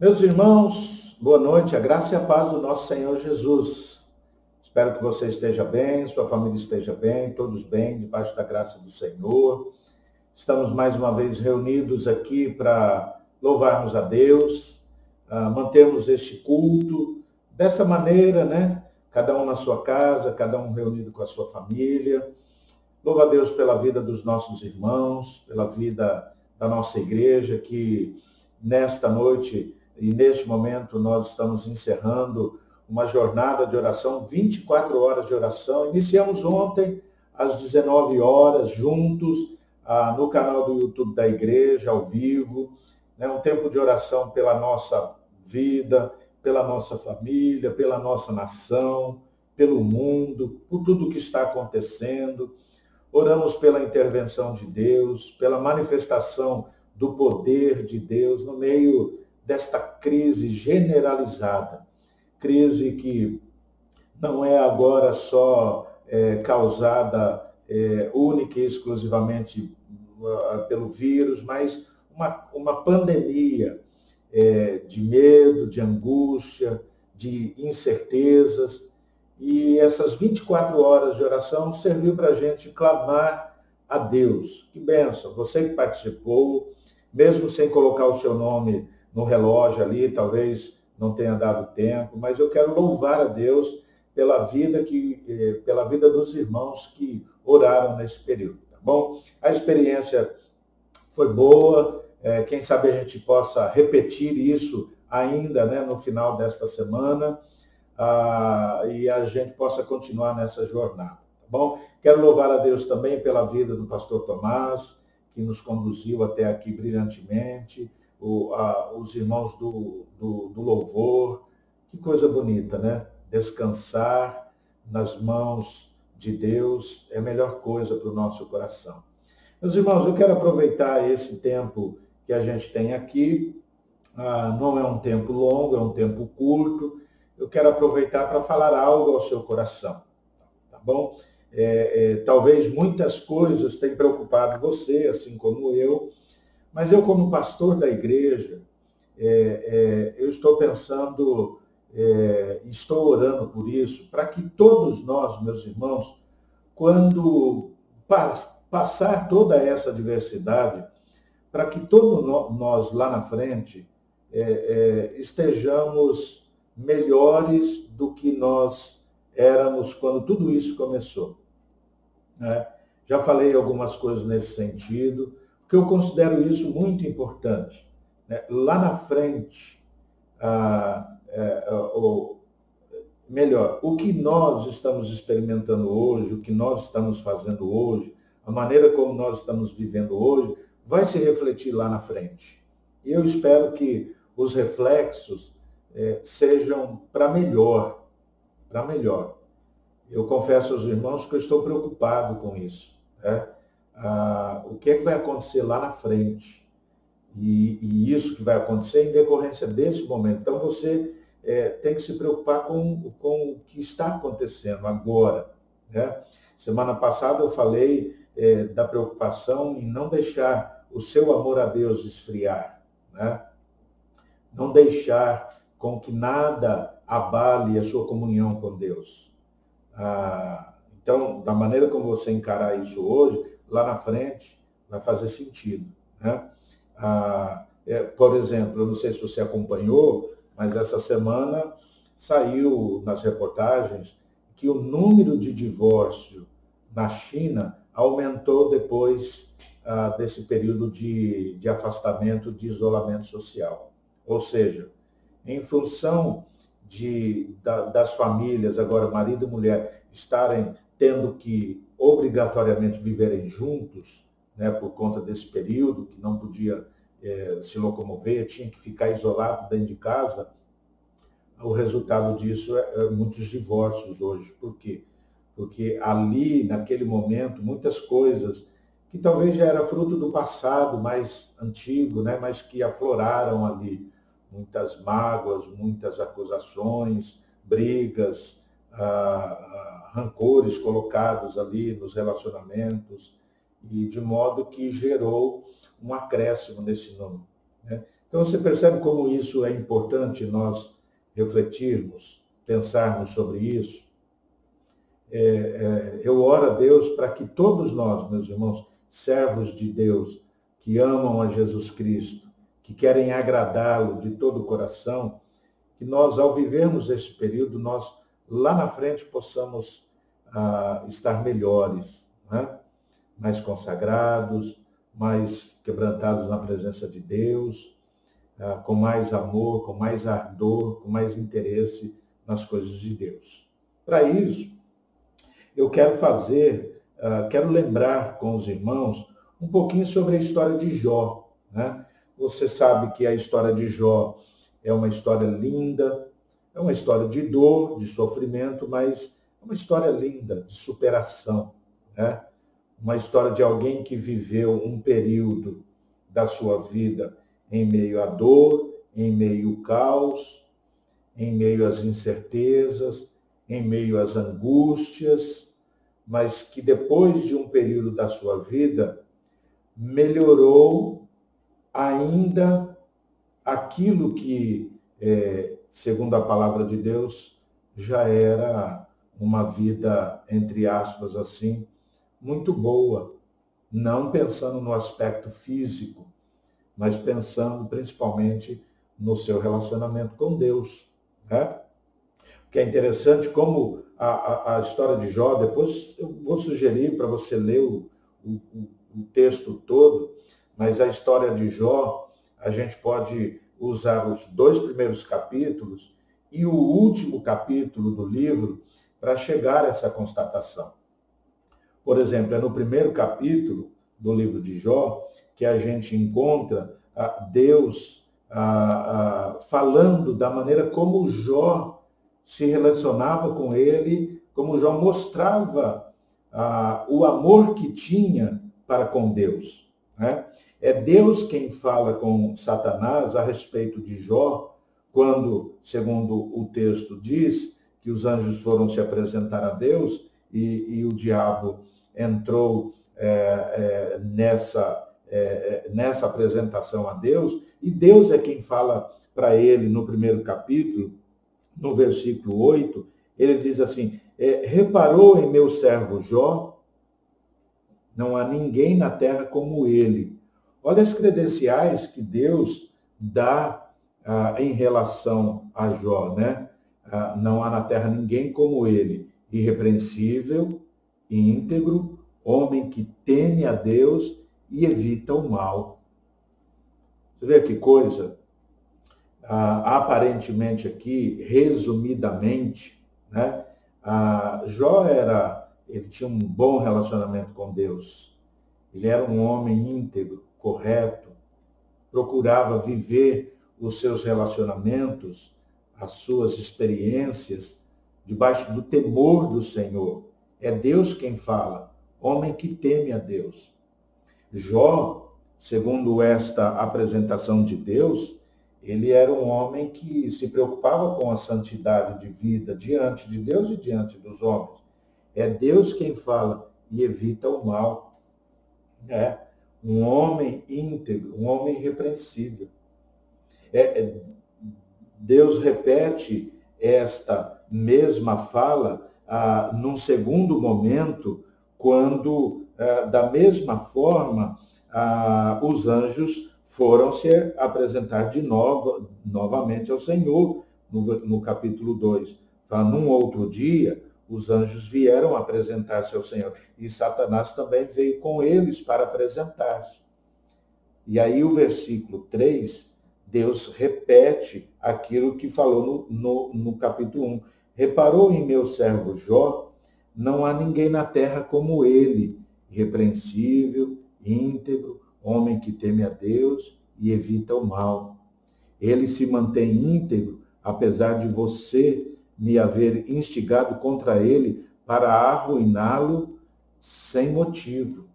Meus irmãos, boa noite, a graça e a paz do nosso Senhor Jesus. Espero que você esteja bem, sua família esteja bem, todos bem, debaixo da graça do Senhor. Estamos mais uma vez reunidos aqui para louvarmos a Deus, uh, mantermos este culto dessa maneira, né? Cada um na sua casa, cada um reunido com a sua família. Louva a Deus pela vida dos nossos irmãos, pela vida da nossa igreja, que nesta noite e neste momento nós estamos encerrando uma jornada de oração, 24 horas de oração. Iniciamos ontem às 19 horas, juntos, ah, no canal do YouTube da igreja, ao vivo né? um tempo de oração pela nossa vida, pela nossa família, pela nossa nação, pelo mundo, por tudo que está acontecendo. Oramos pela intervenção de Deus, pela manifestação do poder de Deus no meio desta crise generalizada. Crise que não é agora só é, causada é, única e exclusivamente uh, pelo vírus, mas uma, uma pandemia é, de medo, de angústia, de incertezas. E essas 24 horas de oração serviu para a gente clamar a Deus. Que benção! Você que participou, mesmo sem colocar o seu nome no relógio ali, talvez não tenha dado tempo, mas eu quero louvar a Deus pela vida que é, pela vida dos irmãos que oraram nesse período, tá bom? A experiência foi boa, é, quem sabe a gente possa repetir isso ainda né, no final desta semana ah, e a gente possa continuar nessa jornada, tá bom? Quero louvar a Deus também pela vida do pastor Tomás, que nos conduziu até aqui brilhantemente, o, a, os irmãos do, do, do louvor, que coisa bonita, né? Descansar nas mãos de Deus é a melhor coisa para o nosso coração. Meus irmãos, eu quero aproveitar esse tempo que a gente tem aqui. Ah, não é um tempo longo, é um tempo curto. Eu quero aproveitar para falar algo ao seu coração, tá bom? É, é, talvez muitas coisas tenham preocupado você, assim como eu, mas eu, como pastor da igreja, é, é eu estou pensando, é, estou orando por isso, para que todos nós, meus irmãos, quando passar toda essa diversidade, para que todos nós lá na frente é, é, estejamos melhores do que nós éramos quando tudo isso começou. Né? Já falei algumas coisas nesse sentido, porque eu considero isso muito importante. Né? Lá na frente, ah, é, ou, melhor, o que nós estamos experimentando hoje, o que nós estamos fazendo hoje, a maneira como nós estamos vivendo hoje, vai se refletir lá na frente. E eu espero que os reflexos é, sejam para melhor, para melhor. Eu confesso aos irmãos que eu estou preocupado com isso. Né? Ah, o que é que vai acontecer lá na frente? E, e, isso que vai acontecer em decorrência desse momento. Então você é, tem que se preocupar com, com o que está acontecendo agora. Né? Semana passada eu falei é, da preocupação em não deixar o seu amor a Deus esfriar, né? Não deixar com que nada abale a sua comunhão com Deus. Ah, então, da maneira como você encarar isso hoje, lá na frente vai fazer sentido, né? Ah, é, por exemplo, eu não sei se você acompanhou, mas essa semana saiu nas reportagens que o número de divórcio na China aumentou depois ah, desse período de, de afastamento, de isolamento social. Ou seja, em função de, da, das famílias, agora marido e mulher, estarem tendo que obrigatoriamente viverem juntos, né, por conta desse período, que não podia é, se locomover, tinha que ficar isolado dentro de casa, o resultado disso é, é muitos divórcios hoje. Por quê? Porque ali, naquele momento, muitas coisas que talvez já era fruto do passado mais antigo, né, mas que afloraram ali muitas mágoas, muitas acusações, brigas, ah, rancores colocados ali nos relacionamentos, e de modo que gerou um acréscimo nesse número. Né? Então você percebe como isso é importante nós refletirmos, pensarmos sobre isso. É, é, eu oro a Deus para que todos nós, meus irmãos, servos de Deus, que amam a Jesus Cristo, que querem agradá-lo de todo o coração, que nós, ao vivermos esse período, nós lá na frente possamos ah, estar melhores, né? mais consagrados, mais quebrantados na presença de Deus, ah, com mais amor, com mais ardor, com mais interesse nas coisas de Deus. Para isso, eu quero fazer, ah, quero lembrar com os irmãos um pouquinho sobre a história de Jó. Né? Você sabe que a história de Jó é uma história linda, é uma história de dor, de sofrimento, mas é uma história linda, de superação. Né? Uma história de alguém que viveu um período da sua vida em meio à dor, em meio ao caos, em meio às incertezas, em meio às angústias, mas que depois de um período da sua vida melhorou ainda aquilo que, é, segundo a palavra de Deus, já era uma vida, entre aspas, assim, muito boa, não pensando no aspecto físico, mas pensando principalmente no seu relacionamento com Deus. Né? Que é interessante como a, a, a, história de Jó, depois eu vou sugerir para você ler o, o, o texto todo, mas a história de Jó, a gente pode usar os dois primeiros capítulos e o último capítulo do livro para chegar a essa constatação. Por exemplo, é no primeiro capítulo do livro de Jó que a gente encontra ah, Deus ah, ah, falando da maneira como Jó se relacionava com ele, como Jó mostrava o amor que tinha para com Deus. Né? É Deus quem fala com Satanás a respeito de Jó, quando, segundo o texto diz, que os anjos foram se apresentar a Deus e, e o diabo entrou é, é, nessa, é, é, nessa apresentação a Deus, e Deus é quem fala para ele no primeiro capítulo, no versículo 8, ele diz assim: é, Reparou em meu servo Jó? Não há ninguém na terra como ele. Olha as credenciais que Deus dá ah, em relação a Jó, né? Ah, não há na terra ninguém como ele, irrepreensível, íntegro, homem que teme a Deus e evita o mal. Você vê que coisa? Ah, aparentemente aqui, resumidamente, né? Ah, Jó era, ele tinha um bom relacionamento com Deus. Ele era um homem íntegro, correto, procurava viver os seus relacionamentos as suas experiências debaixo do temor do Senhor. É Deus quem fala, homem que teme a Deus. Jó, segundo esta apresentação de Deus, ele era um homem que se preocupava com a santidade de vida diante de Deus e diante dos homens. É Deus quem fala e evita o mal. É um homem íntegro, um homem irrepreensível. É, é Deus repete esta mesma fala ah, num segundo momento, quando, ah, da mesma forma, ah, os anjos foram se apresentar de novo, novamente ao Senhor, no, no capítulo 2. Fala, num outro dia, os anjos vieram apresentar-se ao Senhor. E Satanás também veio com eles para apresentar-se. E aí o versículo 3 Deus repete aquilo que falou no, no, no capítulo 1. Reparou em meu servo Jó, não há ninguém na terra como ele, irrepreensível, íntegro, homem que teme a Deus e evita o mal. Ele se mantém íntegro, apesar de você me haver instigado contra ele para arruiná-lo sem motivo.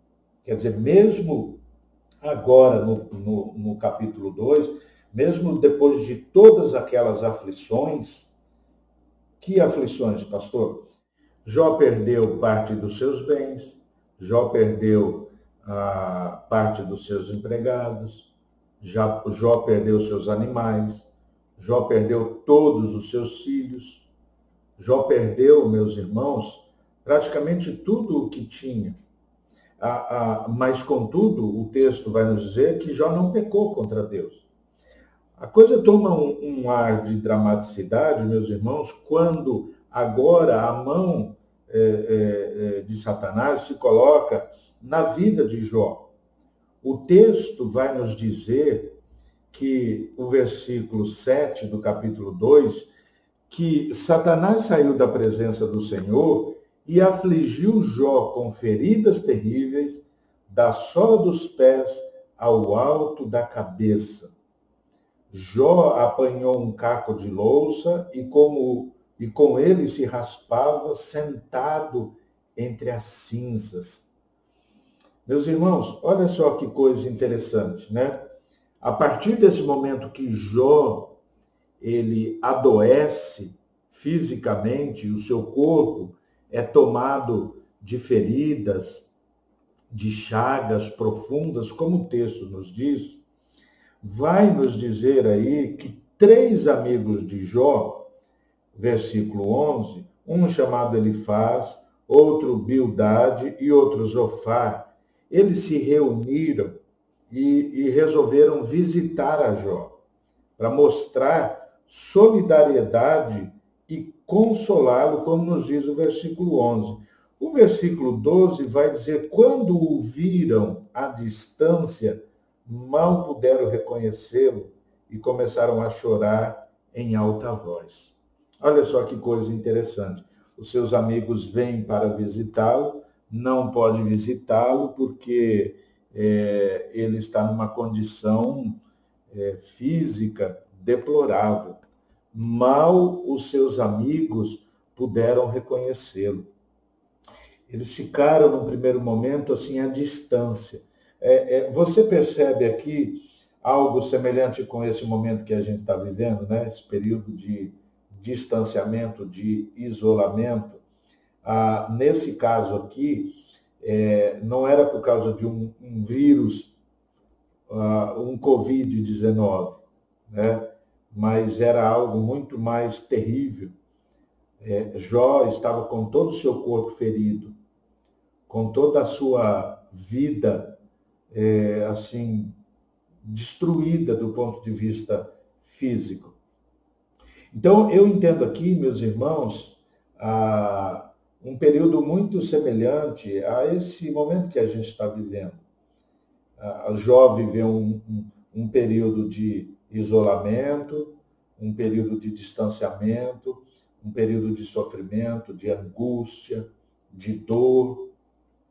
Quer dizer, mesmo agora, no, no, no capítulo 2, mesmo depois de todas aquelas aflições, que aflições, pastor? Jó perdeu parte dos seus bens, Jó perdeu a parte dos seus empregados, Já, Jó perdeu seus animais, Jó perdeu todos os seus filhos, Jó perdeu, meus irmãos, praticamente tudo o que tinha. Ah, ah, mas, contudo, o texto vai nos dizer que Jó não pecou contra Deus. A coisa toma um, um ar de dramaticidade, meus irmãos, quando agora a mão é, é, de Satanás se coloca na vida de Jó. O texto vai nos dizer que o versículo 7 do capítulo 2, que Satanás saiu da presença do Senhor e afligiu Jó com feridas terríveis, da sola dos pés ao alto da cabeça. Jó apanhou um caco de louça e, como, e com ele se raspava sentado entre as cinzas. Meus irmãos, olha só que coisa interessante, né? A partir desse momento que Jó ele adoece fisicamente, o seu corpo é tomado de feridas, de chagas profundas, como o texto nos diz, vai nos dizer aí que três amigos de Jó, versículo 11, um chamado Elifaz, outro Bildade e outro Zofar, eles se reuniram e, e resolveram visitar a Jó, para mostrar solidariedade e consolá-lo, como nos diz o versículo 11. O versículo 12 vai dizer: quando o viram à distância, mal puderam reconhecê-lo e começaram a chorar em alta voz. Olha só que coisa interessante. Os seus amigos vêm para visitá-lo, não pode visitá-lo porque é, ele está numa condição é, física deplorável. Mal os seus amigos puderam reconhecê-lo. Eles ficaram, num primeiro momento, assim, à distância. É, é, você percebe aqui algo semelhante com esse momento que a gente está vivendo, né? esse período de distanciamento, de isolamento. Ah, nesse caso aqui, é, não era por causa de um, um vírus, uh, um Covid-19, né? Mas era algo muito mais terrível. É, Jó estava com todo o seu corpo ferido, com toda a sua vida, é, assim, destruída do ponto de vista físico. Então, eu entendo aqui, meus irmãos, a, um período muito semelhante a esse momento que a gente está vivendo. A Jó viveu um, um, um período de isolamento, um período de distanciamento, um período de sofrimento, de angústia, de dor.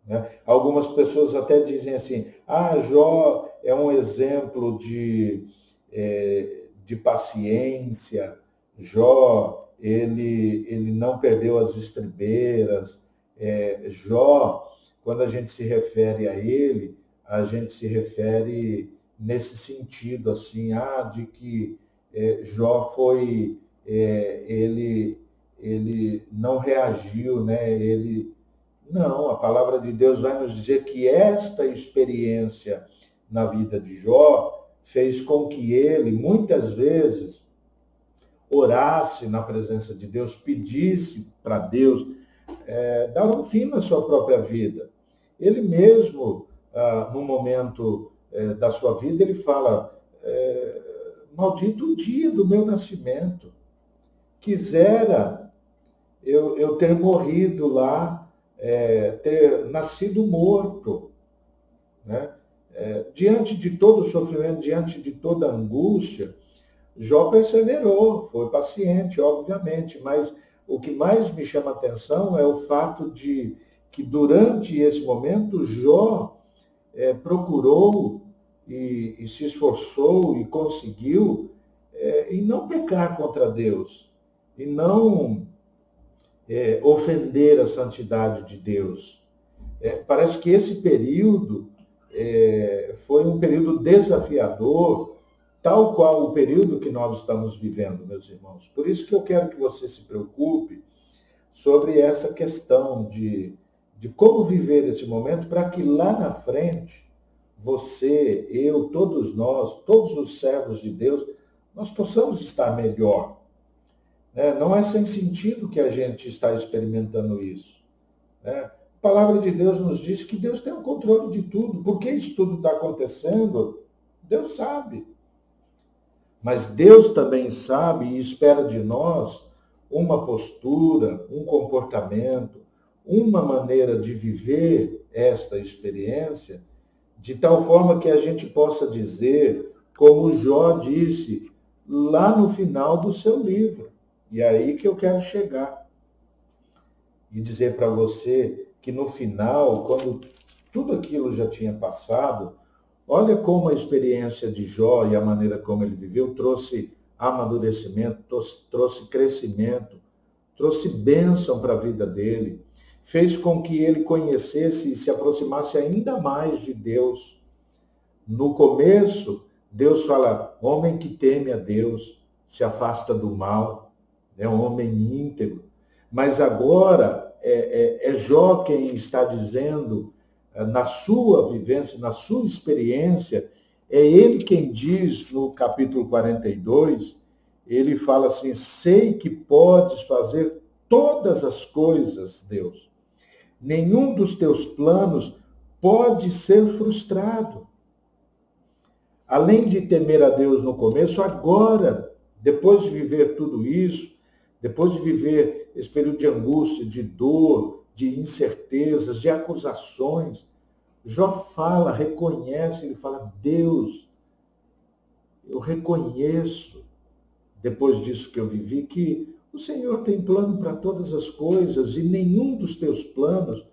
Né? Algumas pessoas até dizem assim: ah, Jó é um exemplo de, é, de paciência, Jó ele, ele não perdeu as estribeiras. É, Jó, quando a gente se refere a ele, a gente se refere nesse sentido, assim, ah, de que é, Jó foi, é, ele, ele não reagiu, né? Ele, não, a palavra de Deus vai nos dizer que esta experiência na vida de Jó fez com que ele, muitas vezes, orasse na presença de Deus, pedisse para Deus é, dar um fim na sua própria vida. Ele mesmo, ah, no momento é, da sua vida, ele fala, é, maldito o dia do meu nascimento. Quisera eu, eu ter morrido lá, é, ter nascido morto. Né? É, diante de todo o sofrimento, diante de toda a angústia, Jó perseverou, foi paciente, obviamente, mas o que mais me chama a atenção é o fato de que durante esse momento Jó é, procurou e, e, se esforçou e conseguiu é, não pecar contra Deus, e não é, ofender a santidade de Deus. É, parece que esse período é, foi um período desafiador tal qual o período que nós estamos vivendo, meus irmãos. Por isso que eu quero que você se preocupe sobre essa questão de, de como viver esse momento para que lá na frente você, eu, todos nós, todos os servos de Deus, nós possamos estar melhor. Né? Não é sem sentido que a gente está experimentando isso. Né? A palavra de Deus nos diz que Deus tem o controle de tudo. Por que isso tudo está acontecendo? Deus sabe. Mas Deus também sabe e espera de nós uma postura, um comportamento, uma maneira de viver esta experiência, de tal forma que a gente possa dizer, como Jó disse lá no final do seu livro, e é aí que eu quero chegar. E dizer para você que no final, quando tudo aquilo já tinha passado, olha como a experiência de Jó e a maneira como ele viveu trouxe amadurecimento, trouxe crescimento, trouxe bênção para a vida dele, fez com que ele conhecesse e se aproximasse ainda mais de Deus. No começo, Deus fala: homem que teme a Deus, se afasta do mal é um homem íntegro. Mas agora é, é, é Jó quem está dizendo, é, na sua vivência, na sua experiência, é ele quem diz no capítulo 42, ele fala assim: sei que podes fazer todas as coisas, Deus. Nenhum dos teus planos pode ser frustrado. Além de temer a Deus no começo, agora, depois de viver tudo isso, depois de viver esse período de angústia, de dor, de incertezas, de acusações, Jó fala, reconhece, ele fala: Deus, eu reconheço, depois disso que eu vivi, que o Senhor tem plano para todas as coisas e nenhum dos teus planos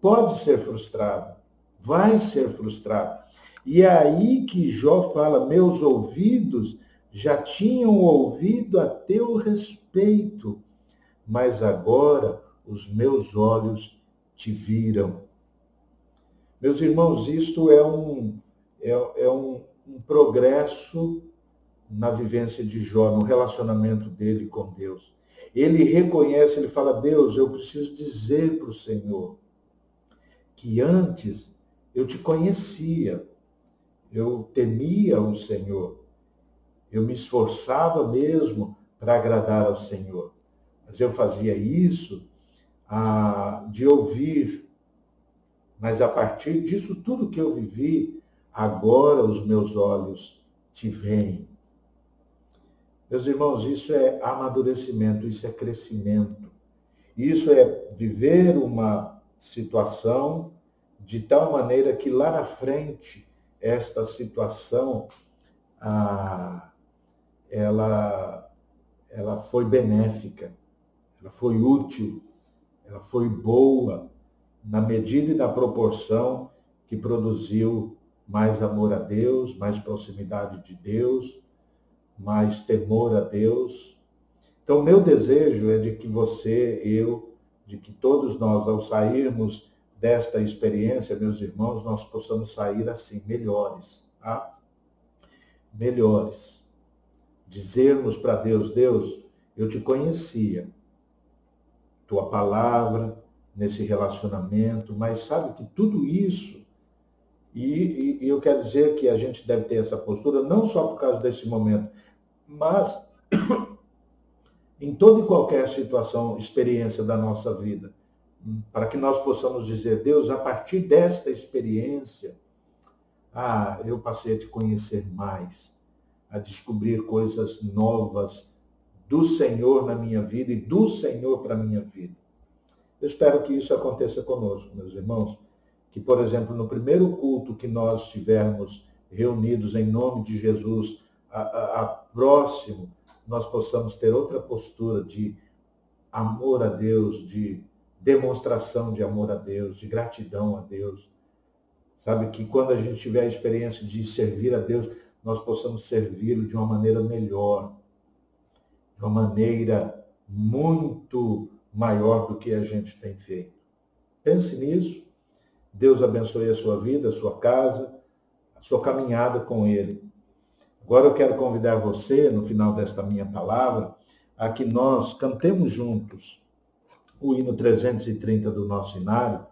pode ser frustrado, vai ser frustrado. E é aí que Jó fala: meus ouvidos já tinham ouvido a teu respeito, mas agora os meus olhos te viram. Meus irmãos, isto é um, é, é um, um progresso na vivência de Jó, no relacionamento dele com Deus. Ele reconhece, ele fala: Deus, eu preciso dizer para o Senhor que antes eu te conhecia, eu temia o Senhor, eu me esforçava mesmo para agradar ao Senhor. Mas eu fazia isso ah, de ouvir. Mas a partir disso tudo que eu vivi, agora os meus olhos te veem. Meus irmãos, isso é amadurecimento, isso é crescimento. Isso é viver uma situação de tal maneira que lá na frente esta situação ah, ela, ela foi benéfica, ela foi útil, ela foi boa, na medida e na proporção que produziu mais amor a Deus, mais proximidade de Deus, mais temor a Deus. Então, meu desejo é de que você, eu, de que todos nós, ao sairmos desta experiência, meus irmãos, nós possamos sair assim, melhores, tá? Melhores dizermos para Deus, Deus, eu te conhecia, tua palavra nesse relacionamento, mas sabe que tudo isso, e, e, e eu quero dizer que a gente deve ter essa postura não só por causa desse momento, mas em toda e qualquer situação, experiência da nossa vida, para que nós possamos dizer, Deus, a partir desta experiência, ah, eu passei a te conhecer mais a descobrir coisas novas do Senhor na minha vida e do Senhor para a minha vida. Eu espero que isso aconteça conosco, meus irmãos. Que, por exemplo, no primeiro culto que nós tivermos reunidos em nome de Jesus, a, a, a próximo, nós possamos ter outra postura de amor a Deus, de demonstração de amor a Deus, de gratidão a Deus. Sabe que quando a gente tiver a experiência de servir a Deus, nós possamos servi-lo de uma maneira melhor, de uma maneira muito maior do que a gente tem feito. Pense nisso. Deus abençoe a sua vida, a sua casa, a sua caminhada com Ele. Agora eu quero convidar você, no final desta minha palavra, a que nós cantemos juntos o hino 330 do nosso inário,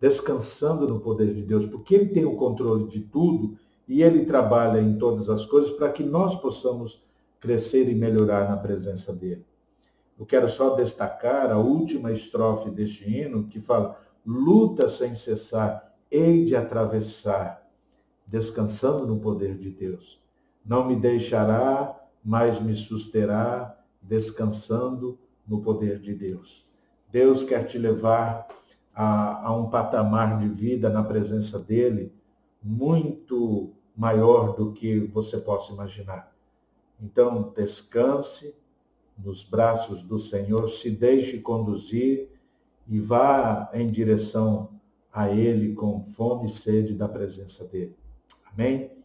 descansando no poder de Deus, porque Ele tem o controle de tudo e Ele trabalha em todas as coisas para que nós possamos crescer e melhorar na presença dEle. Eu quero só destacar a última estrofe deste hino, que fala: luta sem cessar, hei de atravessar, descansando no poder de Deus. Não me deixará, mas me susterá, descansando no poder de Deus. Deus quer te levar a, a um patamar de vida na presença dele muito maior do que você possa imaginar. Então, descanse nos braços do Senhor, se deixe conduzir e vá em direção a Ele com fome e sede da presença dele. Amém?